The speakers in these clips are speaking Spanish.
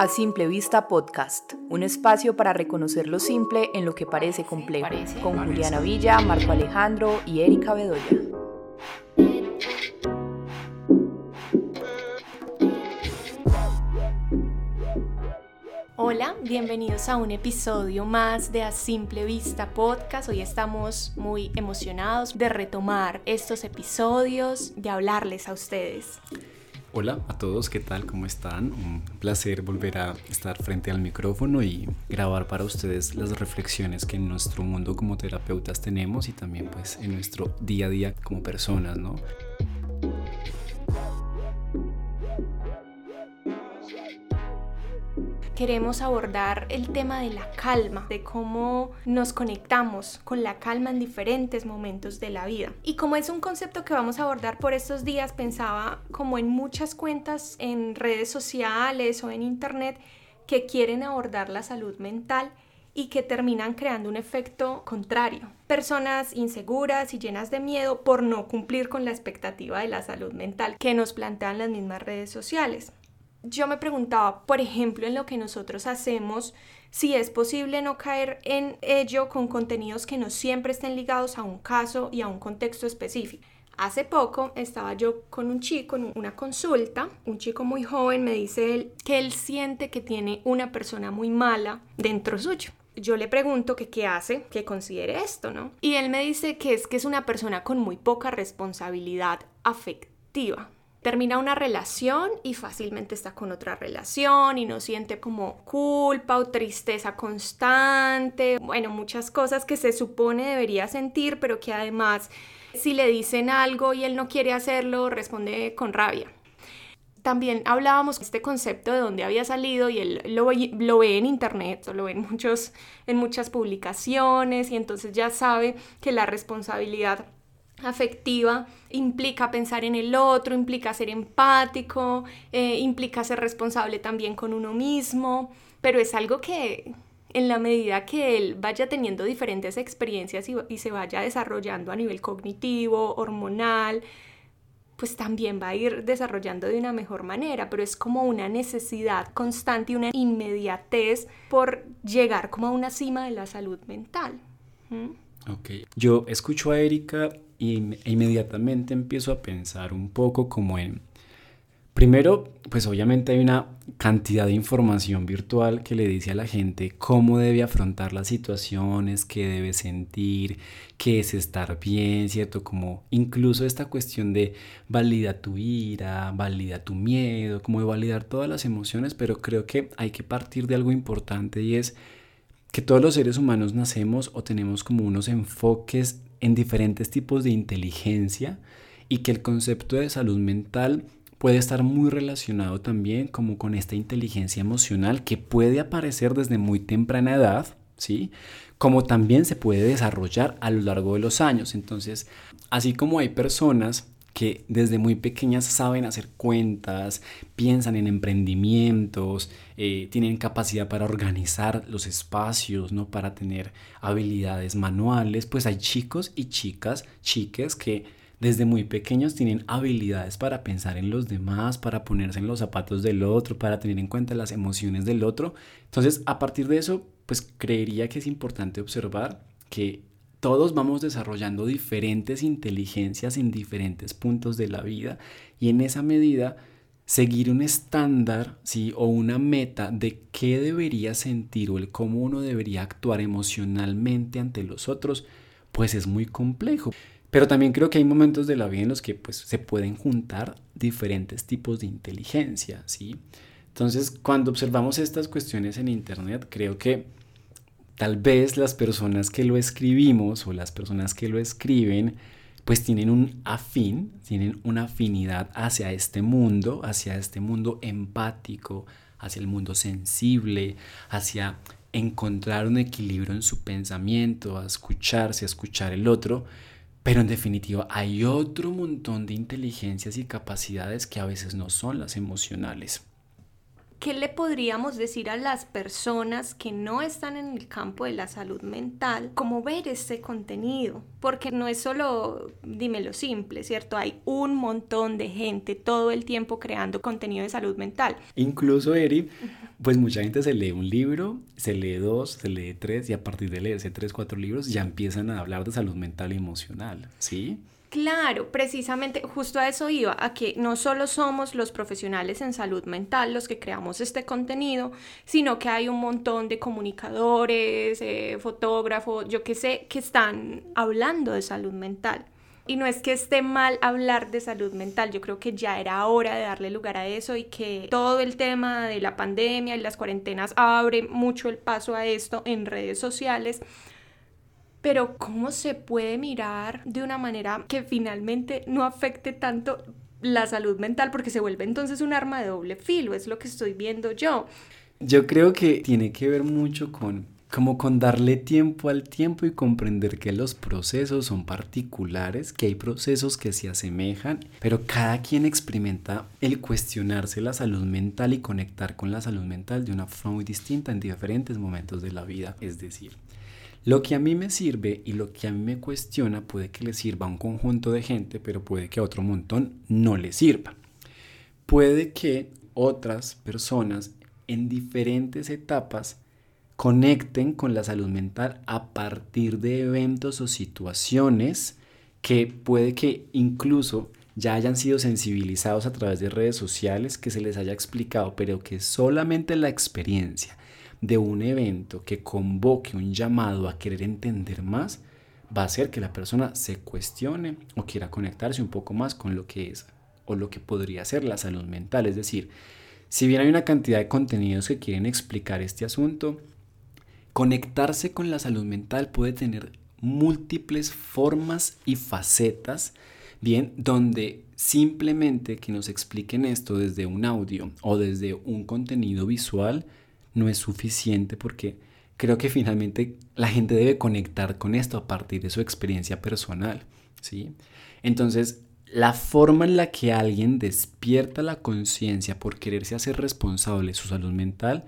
A Simple Vista Podcast, un espacio para reconocer lo simple en lo que parece complejo, con Juliana Villa, Marco Alejandro y Erika Bedoya. Hola, bienvenidos a un episodio más de A Simple Vista Podcast. Hoy estamos muy emocionados de retomar estos episodios, de hablarles a ustedes. Hola a todos, ¿qué tal? ¿Cómo están? Un placer volver a estar frente al micrófono y grabar para ustedes las reflexiones que en nuestro mundo como terapeutas tenemos y también pues en nuestro día a día como personas, ¿no? Queremos abordar el tema de la calma, de cómo nos conectamos con la calma en diferentes momentos de la vida. Y como es un concepto que vamos a abordar por estos días, pensaba como en muchas cuentas en redes sociales o en internet que quieren abordar la salud mental y que terminan creando un efecto contrario. Personas inseguras y llenas de miedo por no cumplir con la expectativa de la salud mental que nos plantean las mismas redes sociales yo me preguntaba, por ejemplo, en lo que nosotros hacemos, si es posible no caer en ello con contenidos que no siempre estén ligados a un caso y a un contexto específico. Hace poco estaba yo con un chico en una consulta, un chico muy joven me dice que él siente que tiene una persona muy mala dentro suyo. Yo le pregunto qué hace que considere esto, ¿no? Y él me dice que es que es una persona con muy poca responsabilidad afectiva termina una relación y fácilmente está con otra relación y no siente como culpa o tristeza constante, bueno, muchas cosas que se supone debería sentir, pero que además si le dicen algo y él no quiere hacerlo, responde con rabia. También hablábamos de este concepto de dónde había salido y él lo, lo ve en internet, lo ve en, muchos, en muchas publicaciones y entonces ya sabe que la responsabilidad afectiva implica pensar en el otro, implica ser empático, eh, implica ser responsable también con uno mismo, pero es algo que en la medida que él vaya teniendo diferentes experiencias y, se vaya desarrollando a nivel cognitivo, hormonal, pues también va a ir desarrollando de una mejor manera, pero es como una necesidad constante y una inmediatez por llegar como a una cima de la salud mental. Ok, yo escucho a Erika y inmediatamente empiezo a pensar un poco como en... Primero, pues obviamente hay una cantidad de información virtual que le dice a la gente cómo debe afrontar las situaciones, qué debe sentir, qué es estar bien, ¿cierto? Como incluso esta cuestión de valida tu ira, valida tu miedo, como de validar todas las emociones, pero creo que hay que partir de algo importante y es que todos los seres humanos nacemos o tenemos como unos enfoques en diferentes tipos de inteligencia y que el concepto de salud mental puede estar muy relacionado también como con esta inteligencia emocional que puede aparecer desde muy temprana edad, ¿sí? Como también se puede desarrollar a lo largo de los años. Entonces, así como hay personas que desde muy pequeñas saben hacer cuentas, piensan en emprendimientos, eh, tienen capacidad para organizar los espacios, ¿no? para tener habilidades manuales, pues hay chicos y chicas, chiques que desde muy pequeños tienen habilidades para pensar en los demás, para ponerse en los zapatos del otro, para tener en cuenta las emociones del otro. Entonces, a partir de eso, pues creería que es importante observar que todos vamos desarrollando diferentes inteligencias en diferentes puntos de la vida y en esa medida seguir un estándar ¿sí? o una meta de qué debería sentir o el cómo uno debería actuar emocionalmente ante los otros, pues es muy complejo. Pero también creo que hay momentos de la vida en los que pues, se pueden juntar diferentes tipos de inteligencia. ¿sí? Entonces, cuando observamos estas cuestiones en Internet, creo que tal vez las personas que lo escribimos o las personas que lo escriben, pues tienen un afín, tienen una afinidad hacia este mundo, hacia este mundo empático, hacia el mundo sensible, hacia encontrar un equilibrio en su pensamiento, a escucharse, a escuchar el otro, pero en definitiva hay otro montón de inteligencias y capacidades que a veces no son las emocionales. ¿Qué le podríamos decir a las personas que no están en el campo de la salud mental? ¿Cómo ver ese contenido? Porque no es solo, dime lo simple, ¿cierto? Hay un montón de gente todo el tiempo creando contenido de salud mental. Incluso, Eri, Pues mucha gente se lee un libro, se lee dos, se lee tres y a partir de leerse tres, cuatro libros ya empiezan a hablar de salud mental y emocional, ¿sí? Claro, precisamente justo a eso iba, a que no solo somos los profesionales en salud mental los que creamos este contenido, sino que hay un montón de comunicadores, eh, fotógrafos, yo qué sé, que están hablando de salud mental. Y no es que esté mal hablar de salud mental, yo creo que ya era hora de darle lugar a eso y que todo el tema de la pandemia y las cuarentenas abre mucho el paso a esto en redes sociales pero ¿cómo se puede mirar de una manera que finalmente no afecte tanto la salud mental? Porque se vuelve entonces un arma de doble filo, es lo que estoy viendo yo. Yo creo que tiene que ver mucho con como con darle tiempo al tiempo y comprender que los procesos son particulares, que hay procesos que se asemejan, pero cada quien experimenta el cuestionarse la salud mental y conectar con la salud mental de una forma muy distinta en diferentes momentos de la vida. Es decir, lo que a mí me sirve y lo que a mí me cuestiona puede que le sirva a un conjunto de gente, pero puede que a otro montón no le sirva. Puede que otras personas en diferentes etapas conecten con la salud mental a partir de eventos o situaciones que puede que incluso ya hayan sido sensibilizados a través de redes sociales, que se les haya explicado, pero que solamente la experiencia de un evento que convoque un llamado a querer entender más, va a hacer que la persona se cuestione o quiera conectarse un poco más con lo que es o lo que podría ser la salud mental. Es decir, si bien hay una cantidad de contenidos que quieren explicar este asunto, conectarse con la salud mental puede tener múltiples formas y facetas, bien, donde simplemente que nos expliquen esto desde un audio o desde un contenido visual, no es suficiente porque creo que finalmente la gente debe conectar con esto a partir de su experiencia personal, ¿sí? Entonces, la forma en la que alguien despierta la conciencia por quererse hacer responsable de su salud mental,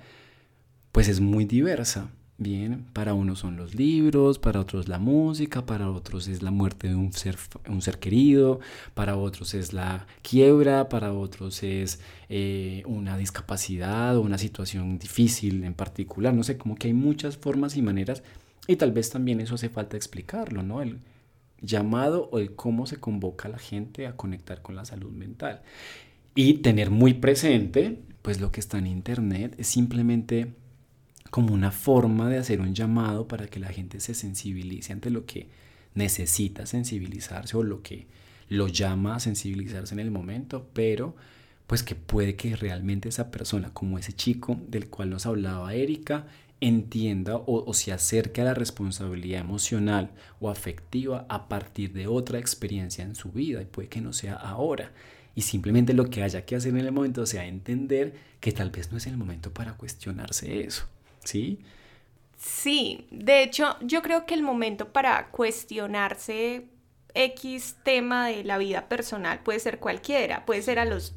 pues es muy diversa. Bien, para unos son los libros, para otros la música, para otros es la muerte de un ser, un ser querido, para otros es la quiebra, para otros es eh, una discapacidad o una situación difícil en particular. No sé, como que hay muchas formas y maneras y tal vez también eso hace falta explicarlo, ¿no? El llamado o el cómo se convoca a la gente a conectar con la salud mental. Y tener muy presente, pues lo que está en Internet es simplemente como una forma de hacer un llamado para que la gente se sensibilice ante lo que necesita sensibilizarse o lo que lo llama a sensibilizarse en el momento, pero pues que puede que realmente esa persona, como ese chico del cual nos hablaba Erika, entienda o, o, se acerque a la responsabilidad emocional o afectiva a partir de otra experiencia en su vida y puede que no sea ahora. Y simplemente lo que haya que hacer en el momento sea entender que tal vez no es el momento para cuestionarse eso. ¿Sí? Sí, de hecho yo creo que el momento para cuestionarse X tema de la vida personal puede ser cualquiera, puede ser a los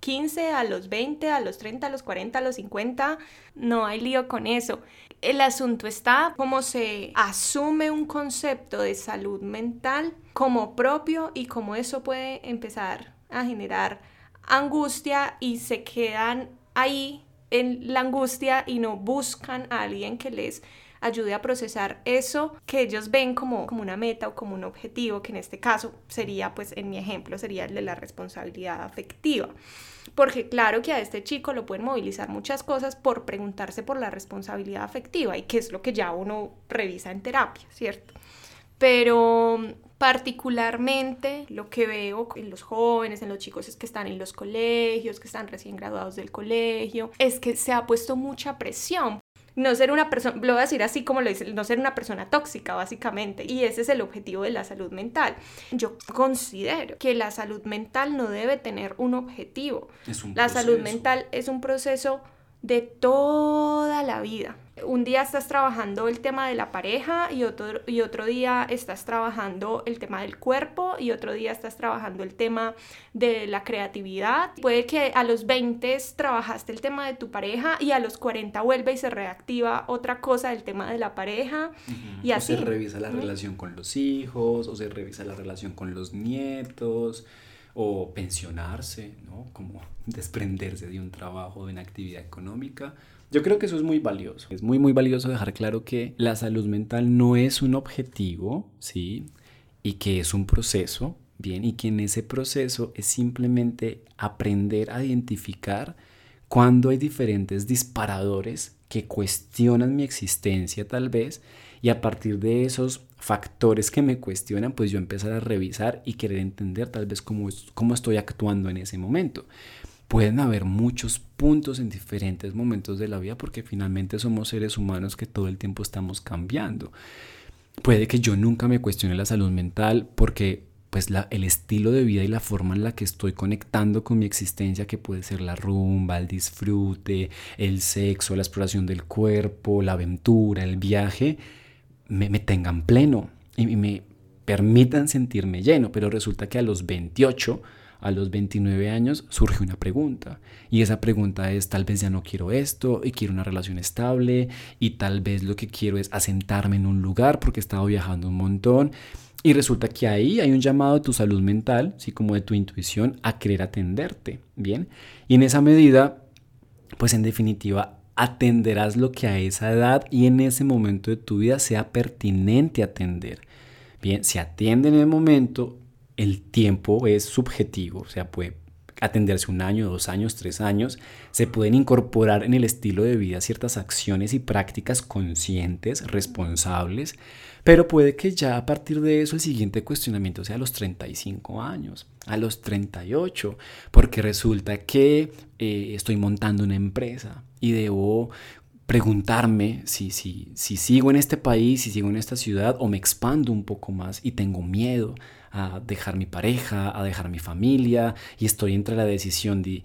15, a los 20, a los 30, a los 40, a los 50, no hay lío con eso. El asunto está cómo se asume un concepto de salud mental como propio y cómo eso puede empezar a generar angustia y se quedan ahí en la angustia y no buscan a alguien que les ayude a procesar eso que ellos ven como, como una meta o como un objetivo, que en este caso sería, pues en mi ejemplo, sería el de la responsabilidad afectiva. Porque claro que a este chico lo pueden movilizar muchas cosas por preguntarse por la responsabilidad afectiva y que es lo que ya uno revisa en terapia, ¿cierto? Pero particularmente lo que veo en los jóvenes, en los chicos es que están en los colegios, que están recién graduados del colegio, es que se ha puesto mucha presión. No ser una persona, lo voy a decir así como lo dice, no ser una persona tóxica básicamente. Y ese es el objetivo de la salud mental. Yo considero que la salud mental no debe tener un objetivo. la salud mental es un proceso de toda la vida un día estás trabajando el tema de la pareja y otro, y otro día estás trabajando el tema del cuerpo y otro día estás trabajando el tema de la creatividad. Puede que a los 20 trabajaste el tema de tu pareja y a los 40 vuelve y se reactiva otra cosa del tema de la pareja y así. O se revisa la relación con los hijos o se revisa la relación con los nietos o pensionarse, ¿no? Como desprenderse de un trabajo, de una actividad económica. Yo creo que eso es muy valioso. Es muy, muy valioso dejar claro que la salud mental no es un objetivo, ¿sí? Y que es un proceso, ¿bien? Y que en ese proceso es simplemente aprender a identificar cuando hay diferentes disparadores que cuestionan mi existencia tal vez y a partir de esos factores que me cuestionan, pues yo empezar a revisar y querer entender tal vez cómo, cómo estoy actuando en ese momento. Pueden haber muchos puntos en diferentes momentos de la vida porque finalmente somos seres humanos que todo el tiempo estamos cambiando. Puede que yo nunca me cuestione la salud mental porque pues el estilo de vida y la forma en la que estoy conectando con mi existencia, que puede ser la rumba, el disfrute, el sexo, la exploración del cuerpo, la aventura, el viaje, me, me tengan pleno y me permitan sentirme lleno. Pero resulta que a los 28, a los 29 años, surge una pregunta. Y esa pregunta es, tal vez ya no quiero esto y quiero una relación estable y tal vez lo que quiero es asentarme en un lugar porque he estado viajando un montón y resulta que ahí hay un llamado de tu salud mental, así como de tu intuición, a querer atenderte, ¿bien? Y en esa medida, pues en definitiva, atenderás lo que a esa edad y en ese momento de tu vida sea pertinente atender. Bien, si atiende en el momento, el tiempo es subjetivo, o sea, puede atenderse un año, dos años, tres años, se pueden incorporar en el estilo de vida ciertas acciones y prácticas conscientes, responsables, pero puede que ya a partir de eso el siguiente cuestionamiento sea a los 35 años, a los 38, porque resulta que eh, estoy montando una empresa y debo preguntarme si, si, si sigo en este país, si sigo en esta ciudad o me expando un poco más y tengo miedo a dejar mi pareja, a dejar mi familia y estoy entre la decisión de,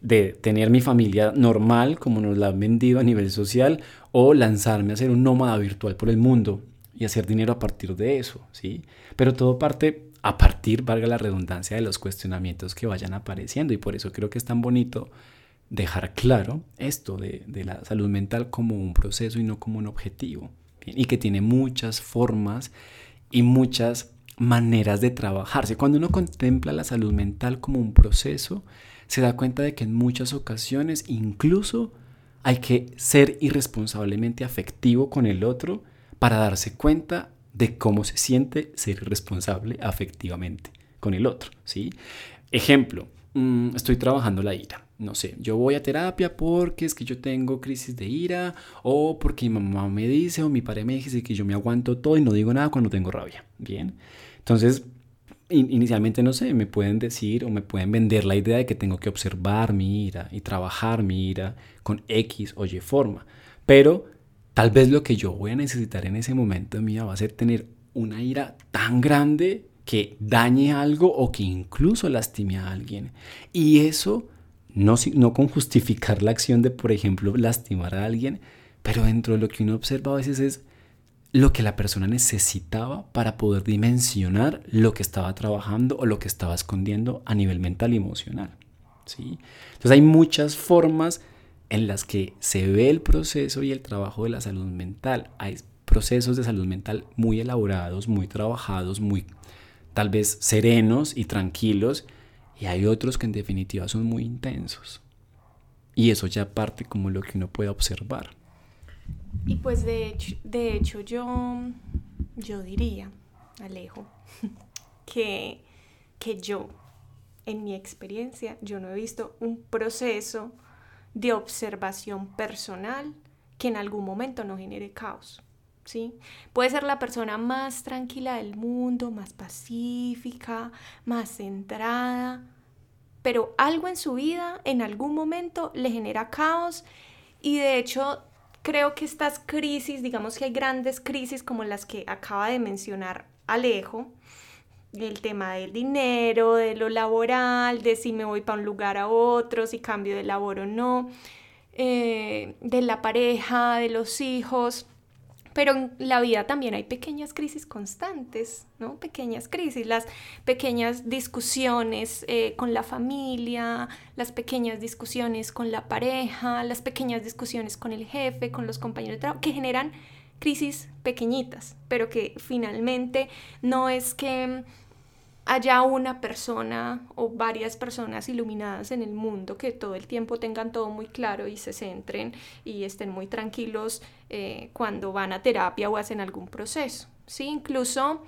de tener mi familia normal como nos la han vendido a nivel social o lanzarme a ser un nómada virtual por el mundo y hacer dinero a partir de eso, ¿sí? Pero todo parte a partir, valga la redundancia, de los cuestionamientos que vayan apareciendo y por eso creo que es tan bonito dejar claro esto de, de la salud mental como un proceso y no como un objetivo, y que tiene muchas formas y muchas maneras de trabajarse. Cuando uno contempla la salud mental como un proceso, se da cuenta de que en muchas ocasiones incluso hay que ser irresponsablemente afectivo con el otro para darse cuenta de cómo se siente ser responsable afectivamente con el otro, ¿sí? Ejemplo, mm, estoy trabajando la ira. No sé, yo voy a terapia porque es que yo tengo crisis de ira o porque mi mamá me dice o mi padre me dice que yo me aguanto todo y no digo nada cuando tengo rabia. Bien. Entonces, inicialmente no sé, me pueden decir o me pueden vender la idea de que tengo que observar mi ira y trabajar mi ira con X o Y forma. Pero Tal vez lo que yo voy a necesitar en ese momento mío va a ser tener una ira tan grande que dañe algo o que incluso lastime a alguien. Y eso no, no con justificar la acción de, por ejemplo, lastimar a alguien, pero dentro de lo que uno observa a veces es lo que la persona necesitaba para poder dimensionar lo que estaba trabajando o lo que estaba escondiendo a nivel mental y emocional. ¿sí? Entonces hay muchas formas en las que se ve el proceso y el trabajo de la salud mental. Hay procesos de salud mental muy elaborados, muy trabajados, muy tal vez serenos y tranquilos, y hay otros que en definitiva son muy intensos. Y eso ya parte como lo que uno puede observar. Y pues de hecho, de hecho yo, yo diría, Alejo, que, que yo, en mi experiencia, yo no he visto un proceso de observación personal que en algún momento no genere caos. ¿sí? Puede ser la persona más tranquila del mundo, más pacífica, más centrada, pero algo en su vida en algún momento le genera caos y de hecho creo que estas crisis, digamos que hay grandes crisis como las que acaba de mencionar Alejo, el tema del dinero, de lo laboral, de si me voy para un lugar a otro, si cambio de labor o no, eh, de la pareja, de los hijos. Pero en la vida también hay pequeñas crisis constantes, ¿no? Pequeñas crisis, las pequeñas discusiones eh, con la familia, las pequeñas discusiones con la pareja, las pequeñas discusiones con el jefe, con los compañeros de trabajo, que generan crisis pequeñitas, pero que finalmente no es que haya una persona o varias personas iluminadas en el mundo que todo el tiempo tengan todo muy claro y se centren y estén muy tranquilos eh, cuando van a terapia o hacen algún proceso. ¿sí? Incluso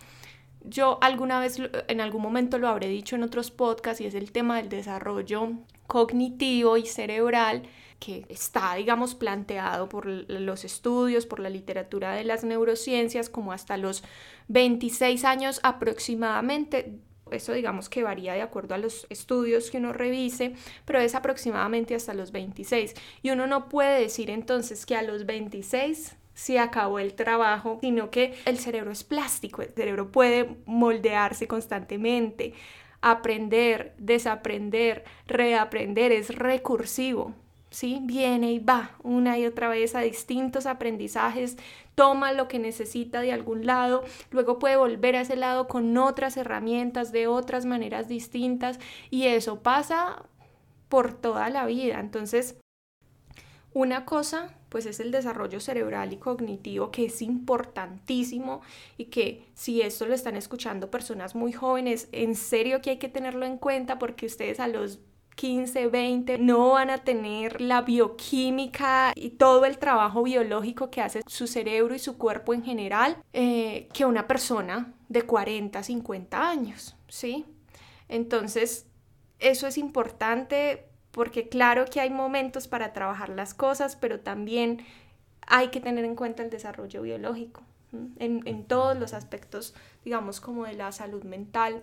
yo alguna vez, en algún momento lo habré dicho en otros podcasts y es el tema del desarrollo cognitivo y cerebral que está, digamos, planteado por los estudios, por la literatura de las neurociencias, como hasta los 26 años aproximadamente. Eso digamos que varía de acuerdo a los estudios que uno revise, pero es aproximadamente hasta los 26. Y uno no puede decir entonces que a los 26 se acabó el trabajo, sino que el cerebro es plástico, el cerebro puede moldearse constantemente, aprender, desaprender, reaprender, es recursivo. ¿Sí? Viene y va una y otra vez a distintos aprendizajes, toma lo que necesita de algún lado, luego puede volver a ese lado con otras herramientas, de otras maneras distintas, y eso pasa por toda la vida. Entonces, una cosa pues es el desarrollo cerebral y cognitivo que es importantísimo y que si esto lo están escuchando personas muy jóvenes, en serio que hay que tenerlo en cuenta porque ustedes a los 15, 20, no van a tener la bioquímica y todo el trabajo biológico que hace su cerebro y su cuerpo en general eh, que una persona de 40, 50 años, ¿sí? Entonces, eso es importante porque claro que hay momentos para trabajar las cosas, pero también hay que tener en cuenta el desarrollo biológico en, en todos los aspectos, digamos, como de la salud mental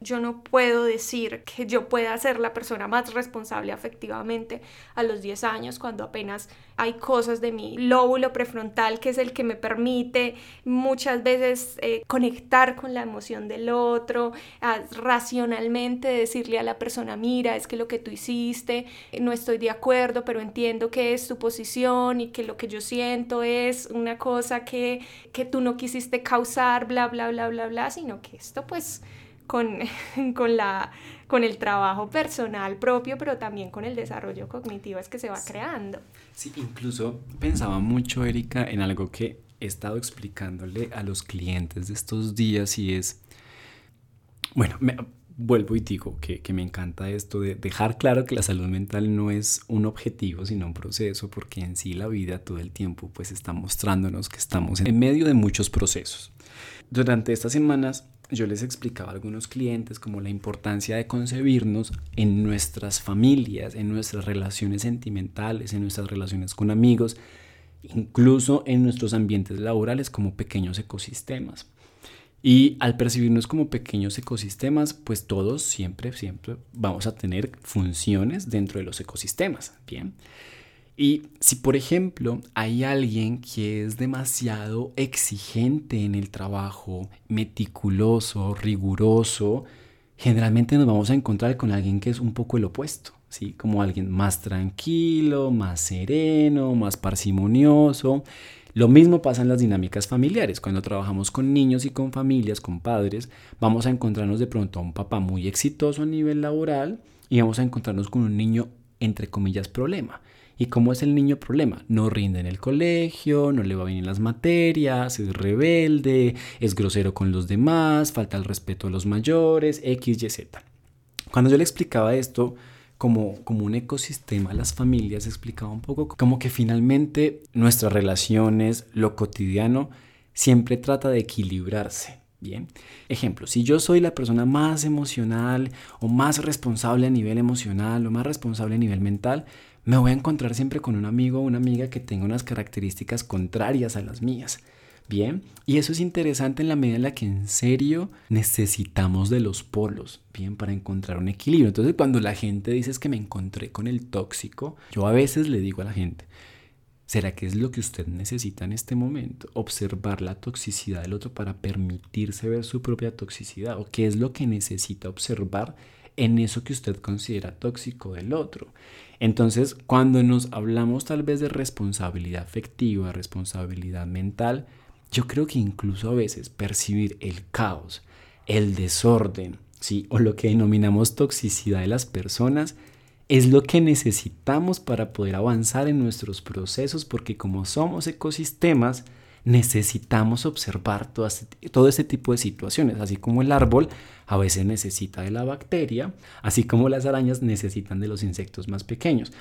yo no puedo decir que yo pueda ser la persona más responsable afectivamente a los 10 años cuando apenas hay cosas de mi lóbulo prefrontal que es el que me permite muchas veces eh, conectar con la emoción del otro, racionalmente decirle a la persona, mira, es que lo que tú hiciste, no estoy de acuerdo, pero entiendo que es tu posición y que lo que yo siento es una cosa que, que tú no quisiste causar, bla, bla, bla, bla, bla, sino que esto pues con, con, la, con el trabajo personal propio, pero también con el desarrollo cognitivo es que se va creando. Sí, incluso pensaba mucho, Erika, en algo que he estado explicándole a los clientes de estos días y es, bueno, me, vuelvo y digo que, que, me encanta esto de dejar claro que la salud mental no es un objetivo, sino un proceso, porque en sí la vida todo el tiempo pues está mostrándonos que estamos en medio de muchos procesos. Durante estas semanas yo les explicaba a algunos clientes como la importancia de concebirnos en nuestras familias, en nuestras relaciones sentimentales, en nuestras relaciones con amigos, incluso en nuestros ambientes laborales como pequeños ecosistemas. Y al percibirnos como pequeños ecosistemas, pues todos siempre, siempre vamos a tener funciones dentro de los ecosistemas, ¿bien? Y si por ejemplo hay alguien que es demasiado exigente en el trabajo, meticuloso, riguroso, generalmente nos vamos a encontrar con alguien que es un poco el opuesto, ¿sí? Como alguien más tranquilo, más sereno, más parsimonioso. Lo mismo pasa en las dinámicas familiares. Cuando trabajamos con niños y con familias, con padres, vamos a encontrarnos de pronto a un papá muy exitoso a nivel laboral y vamos a encontrarnos con un niño entre comillas problema. ¿Y cómo es el niño problema? No rinde en el colegio, no le va bien en las materias, es rebelde, es grosero con los demás, falta el respeto a los mayores, X, Y, Z. Cuando yo le explicaba esto como, como un ecosistema las familias, explicaba un poco como que finalmente nuestras relaciones, lo cotidiano, siempre trata de equilibrarse. Bien, ejemplo, si yo soy la persona más emocional o más responsable a nivel emocional o más responsable a nivel mental, me voy a encontrar siempre con un amigo o una amiga que tenga unas características contrarias a las mías. Bien, y eso es interesante en la medida en la que en serio necesitamos de los polos, bien, para encontrar un equilibrio. Entonces, cuando la gente dice que me encontré con el tóxico, yo a veces le digo a la gente, ¿será que es lo que usted necesita en este momento? Observar la toxicidad del otro para permitirse ver su propia toxicidad, o qué es lo que necesita observar en eso que usted considera tóxico del otro. Entonces, cuando nos hablamos tal vez de responsabilidad afectiva, responsabilidad mental, yo creo que incluso a veces percibir el caos, el desorden, ¿sí? o lo que denominamos toxicidad de las personas, es lo que necesitamos para poder avanzar en nuestros procesos, porque como somos ecosistemas, necesitamos observar todo este, todo este tipo de situaciones, así como el árbol a veces necesita de la bacteria, así como las arañas necesitan de los insectos más pequeños.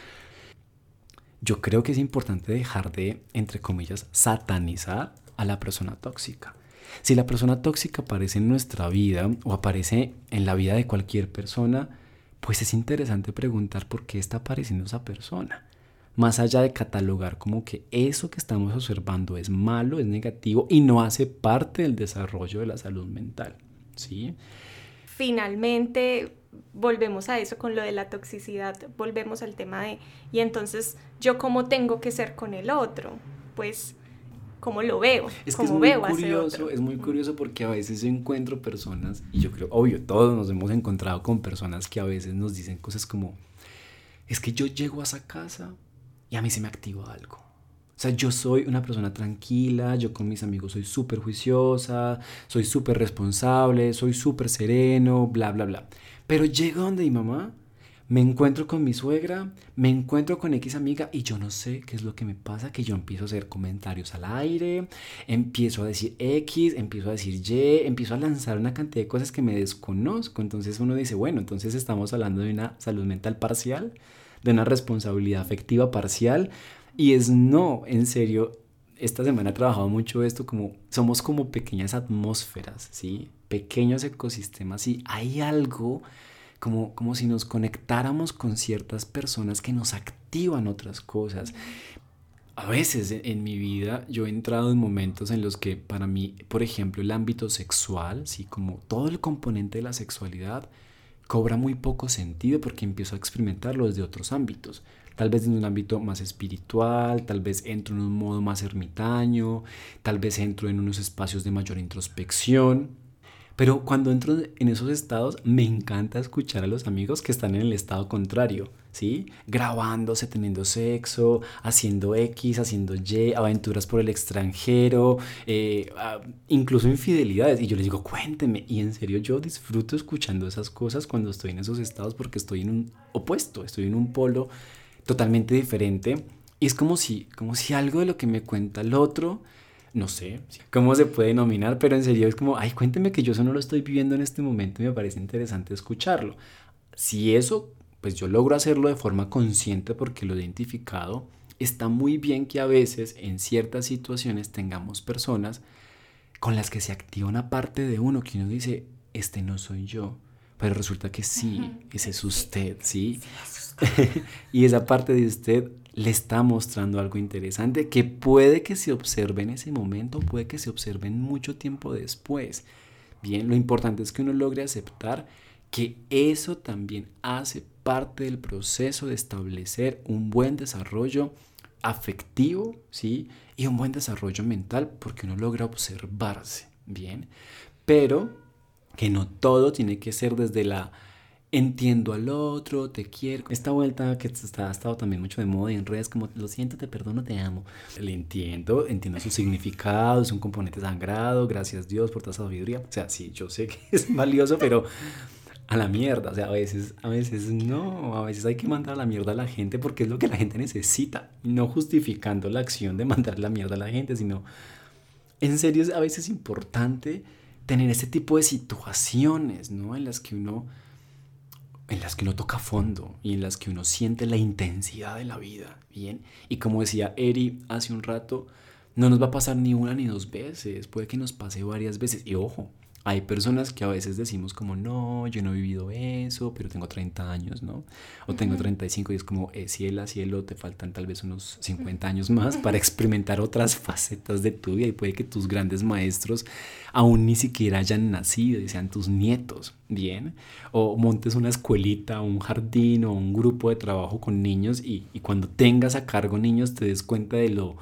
Yo creo que es importante dejar de, entre comillas, satanizar a la persona tóxica. Si la persona tóxica aparece en nuestra vida o aparece en la vida de cualquier persona, pues es interesante preguntar por qué está apareciendo esa persona. Más allá de catalogar como que eso que estamos observando es malo, es negativo y no hace parte del desarrollo de la salud mental. ¿Sí? Finalmente, volvemos a eso con lo de la toxicidad, volvemos al tema de, y entonces yo cómo tengo que ser con el otro, pues cómo lo veo, es cómo muy veo curioso, Es muy curioso porque a veces yo encuentro personas, y yo creo, obvio, todos nos hemos encontrado con personas que a veces nos dicen cosas como, es que yo llego a esa casa y a mí se me activa algo. O sea, yo soy una persona tranquila, yo con mis amigos soy súper juiciosa, soy súper responsable, soy súper sereno, bla, bla, bla. Pero llego donde mi mamá, me encuentro con mi suegra, me encuentro con X amiga y yo no sé qué es lo que me pasa, que yo empiezo a hacer comentarios al aire, empiezo a decir X, empiezo a decir Y, empiezo a lanzar una cantidad de cosas que me desconozco. Entonces uno dice, bueno, entonces estamos hablando de una salud mental parcial, de una responsabilidad afectiva parcial. Y es no, en serio, esta semana he trabajado mucho esto como somos como pequeñas atmósferas, ¿sí? Pequeños ecosistemas y hay algo como, como si nos conectáramos con ciertas personas que nos activan otras cosas. A veces en mi vida yo he entrado en momentos en los que para mí, por ejemplo, el ámbito sexual, ¿sí? como todo el componente de la sexualidad, cobra muy poco sentido porque empiezo a experimentarlo desde otros ámbitos tal vez en un ámbito más espiritual, tal vez entro en un modo más ermitaño, tal vez entro en unos espacios de mayor introspección. Pero cuando entro en esos estados, me encanta escuchar a los amigos que están en el estado contrario, ¿sí? Grabándose, teniendo sexo, haciendo X, haciendo Y, aventuras por el extranjero, eh, incluso infidelidades. Y yo les digo, cuénteme. Y en serio, yo disfruto escuchando esas cosas cuando estoy en esos estados porque estoy en un opuesto, estoy en un polo totalmente diferente. Y es como si, como si algo de lo que me cuenta el otro, no sé cómo se puede denominar, pero en serio es como, ay, cuénteme que yo eso no lo estoy viviendo en este momento y me parece interesante escucharlo. Si eso, pues yo logro hacerlo de forma consciente porque lo he identificado, está muy bien que a veces en ciertas situaciones tengamos personas con las que se activa una parte de uno que uno dice, este no soy yo, pero resulta que sí, ese es usted, ¿sí? y esa parte de usted le está mostrando algo interesante que puede que se observe en ese momento, puede que se observe en mucho tiempo después. Bien, lo importante es que uno logre aceptar que eso también hace parte del proceso de establecer un buen desarrollo afectivo, ¿sí? Y un buen desarrollo mental porque uno logra observarse, ¿bien? Pero que no todo tiene que ser desde la entiendo al otro, te quiero. Esta vuelta que está, ha estado también mucho de moda en redes, como lo siento, te perdono, te amo. Le entiendo, entiendo su significado, es un componente sangrado, gracias Dios por toda sabiduría. O sea, sí, yo sé que es valioso, pero a la mierda. O sea, a veces, a veces no, a veces hay que mandar a la mierda a la gente porque es lo que la gente necesita. No justificando la acción de mandar la mierda a la gente, sino en serio a veces es importante tener ese tipo de situaciones, ¿no? En las que uno en las que uno toca fondo y en las que uno siente la intensidad de la vida, ¿bien? Y como decía Eri hace un rato, no nos va a pasar ni una ni dos veces, puede que nos pase varias veces. Y ojo, hay personas que a veces decimos como, no, yo no he vivido eso, pero tengo 30 años, ¿no? O tengo 35 y es como, eh, cielo, cielo, te faltan tal vez unos 50 años más para experimentar otras facetas de tu vida y puede que tus grandes maestros aún ni siquiera hayan nacido y sean tus nietos, ¿bien? O montes una escuelita, un jardín o un grupo de trabajo con niños y, y cuando tengas a cargo niños te des cuenta de lo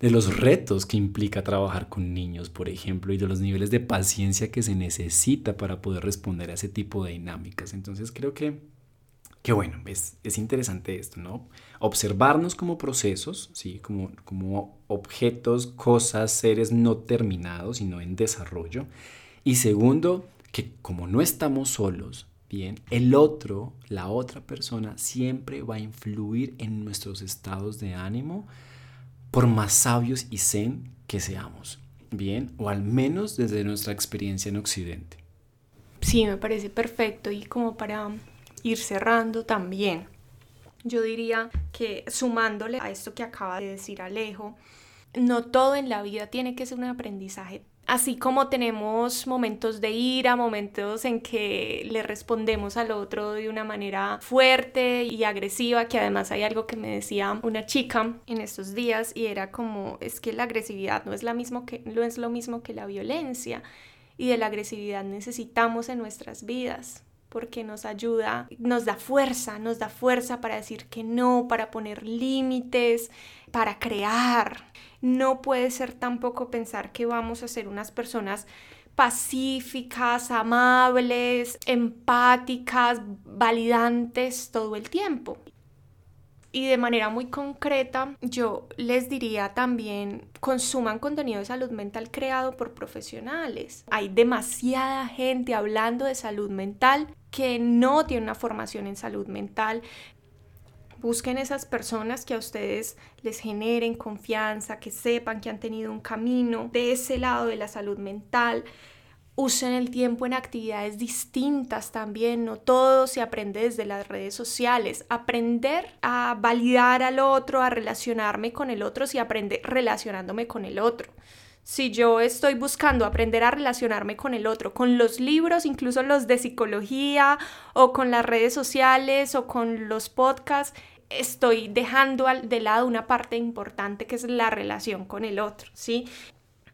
de los retos que implica trabajar con niños, por ejemplo, y de los niveles de paciencia que se necesita para poder responder a ese tipo de dinámicas. Entonces creo que, que bueno, es, es interesante esto, ¿no? Observarnos como procesos, ¿sí? Como, como objetos, cosas, seres no terminados, sino en desarrollo. Y segundo, que como no estamos solos, Bien, el otro, la otra persona, siempre va a influir en nuestros estados de ánimo, por más sabios y zen que seamos, ¿bien? O al menos desde nuestra experiencia en Occidente. Sí, me parece perfecto y como para ir cerrando también, yo diría que sumándole a esto que acaba de decir Alejo, no todo en la vida tiene que ser un aprendizaje Así como tenemos momentos de ira, momentos en que le respondemos al otro de una manera fuerte y agresiva, que además hay algo que me decía una chica en estos días y era como, es que la agresividad no es, la mismo que, no es lo mismo que la violencia y de la agresividad necesitamos en nuestras vidas porque nos ayuda, nos da fuerza, nos da fuerza para decir que no, para poner límites, para crear. No puede ser tampoco pensar que vamos a ser unas personas pacíficas, amables, empáticas, validantes todo el tiempo. Y de manera muy concreta, yo les diría también, consuman contenido de salud mental creado por profesionales. Hay demasiada gente hablando de salud mental que no tiene una formación en salud mental, Busquen esas personas que a ustedes les generen confianza, que sepan que han tenido un camino de ese lado de la salud mental. Usen el tiempo en actividades distintas también, no todo se aprende desde las redes sociales. Aprender a validar al otro, a relacionarme con el otro, si aprende relacionándome con el otro si yo estoy buscando aprender a relacionarme con el otro, con los libros, incluso los de psicología o con las redes sociales o con los podcasts, estoy dejando de lado una parte importante que es la relación con el otro, ¿sí?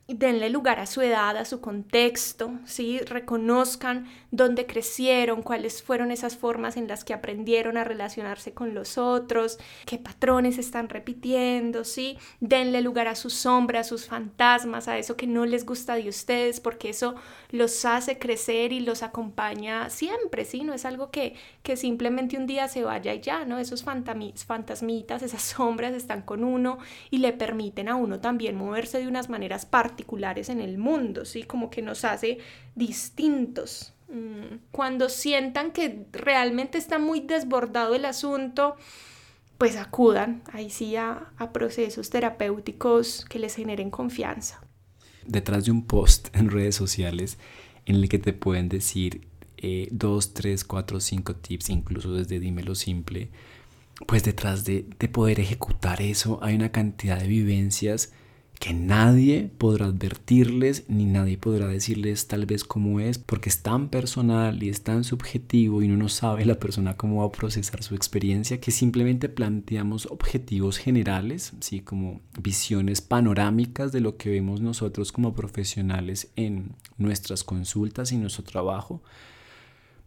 Denle lugar a su edad, a su contexto, ¿sí? reconozcan dónde crecieron, cuáles fueron esas formas en las que aprendieron a relacionarse con los otros, qué patrones están repitiendo, ¿sí? denle lugar a sus sombras, a sus fantasmas, a eso que no les gusta de ustedes, porque eso los hace crecer y los acompaña siempre, ¿sí? no es algo que, que simplemente un día se vaya y ya, ¿no? esos fantasmitas, esas sombras están con uno y le permiten a uno también moverse de unas maneras particulares particulares en el mundo, ¿sí? Como que nos hace distintos. Mm, cuando sientan que realmente está muy desbordado el asunto, pues acudan ahí sí a, procesos terapéuticos que les generen confianza. Detrás de un post en redes sociales en el que te pueden decir eh, dos, tres, cuatro, cinco tips, incluso desde dímelo simple, pues detrás de, de poder ejecutar eso hay una cantidad de vivencias que nadie podrá advertirles ni nadie podrá decirles tal vez cómo es porque es tan personal y es tan subjetivo y uno no sabe la persona cómo va a procesar su experiencia que simplemente planteamos objetivos generales, ¿sí? como visiones panorámicas de lo que vemos nosotros como profesionales en nuestras consultas y nuestro trabajo.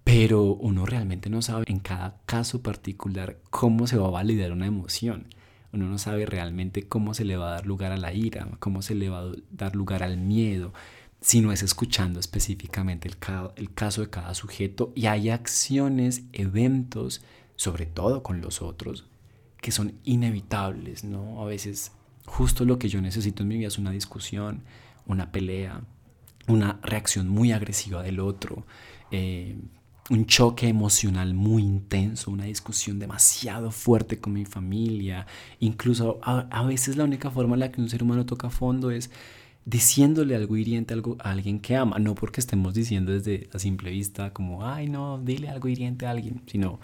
Pero uno realmente no sabe en cada caso particular cómo se va a validar una emoción uno no sabe realmente cómo se le va a dar lugar a la ira, cómo se le va a dar lugar al miedo, si no es escuchando específicamente el, caso de cada sujeto y hay acciones, eventos, sobre todo con los otros, que son inevitables, ¿no? A veces justo lo que yo necesito en mi vida es una discusión, una pelea, una reacción muy agresiva del otro, eh, un choque emocional muy intenso, una discusión demasiado fuerte con mi familia. Incluso a, veces la única forma en la que un ser humano toca fondo es diciéndole algo hiriente a, algo, a alguien que ama. No porque estemos diciendo desde a simple vista como, ay no, dile algo hiriente a alguien, sino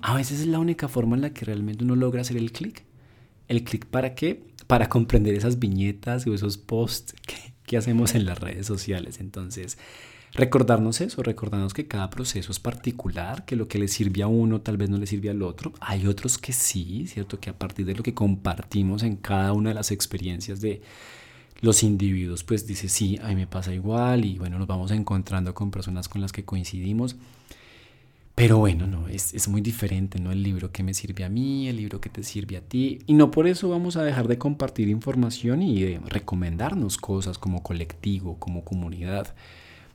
a veces es la única forma en la que realmente uno logra hacer el clic. ¿El clic para qué? Para comprender esas viñetas o esos posts que hacemos en las redes sociales. Entonces, recordarnos eso, recordarnos que cada proceso es particular, que lo que le sirve a uno tal vez no le sirve al otro. Hay otros que sí, ¿cierto? Que a partir de lo que compartimos en cada una de las experiencias de los individuos, pues dice, sí, a mí me pasa igual y bueno, nos vamos encontrando con personas con las que coincidimos. Pero bueno, no, es, es, muy diferente, ¿no? El libro que me sirve a mí, el libro que te sirve a ti. Y no por eso vamos a dejar de compartir información y de recomendarnos cosas como colectivo, como comunidad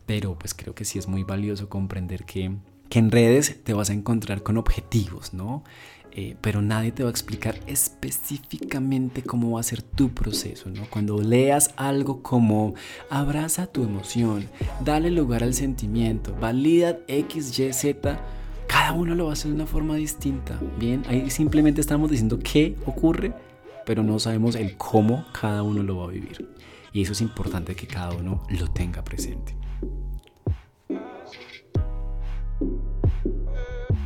pero pues creo que sí es muy valioso comprender que, que en redes te vas a encontrar con objetivos, ¿no? Eh, pero nadie te va a explicar específicamente cómo va a ser tu proceso, ¿no? Cuando leas algo como abraza tu emoción, dale lugar al sentimiento, valida X, Y, Z, cada uno lo va a hacer de una forma distinta, ¿bien? Ahí simplemente estamos diciendo qué ocurre pero no sabemos el cómo cada uno lo va a vivir. Y eso es importante que cada uno lo tenga presente.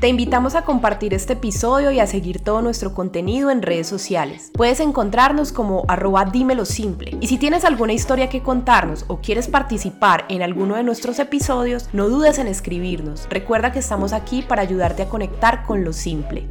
Te invitamos a compartir este episodio y a seguir todo nuestro contenido en redes sociales. Puedes encontrarnos como arroba dímelo simple. Y si tienes alguna historia que contarnos o quieres participar en alguno de nuestros episodios, no dudes en escribirnos. Recuerda que estamos aquí para ayudarte a conectar con lo simple.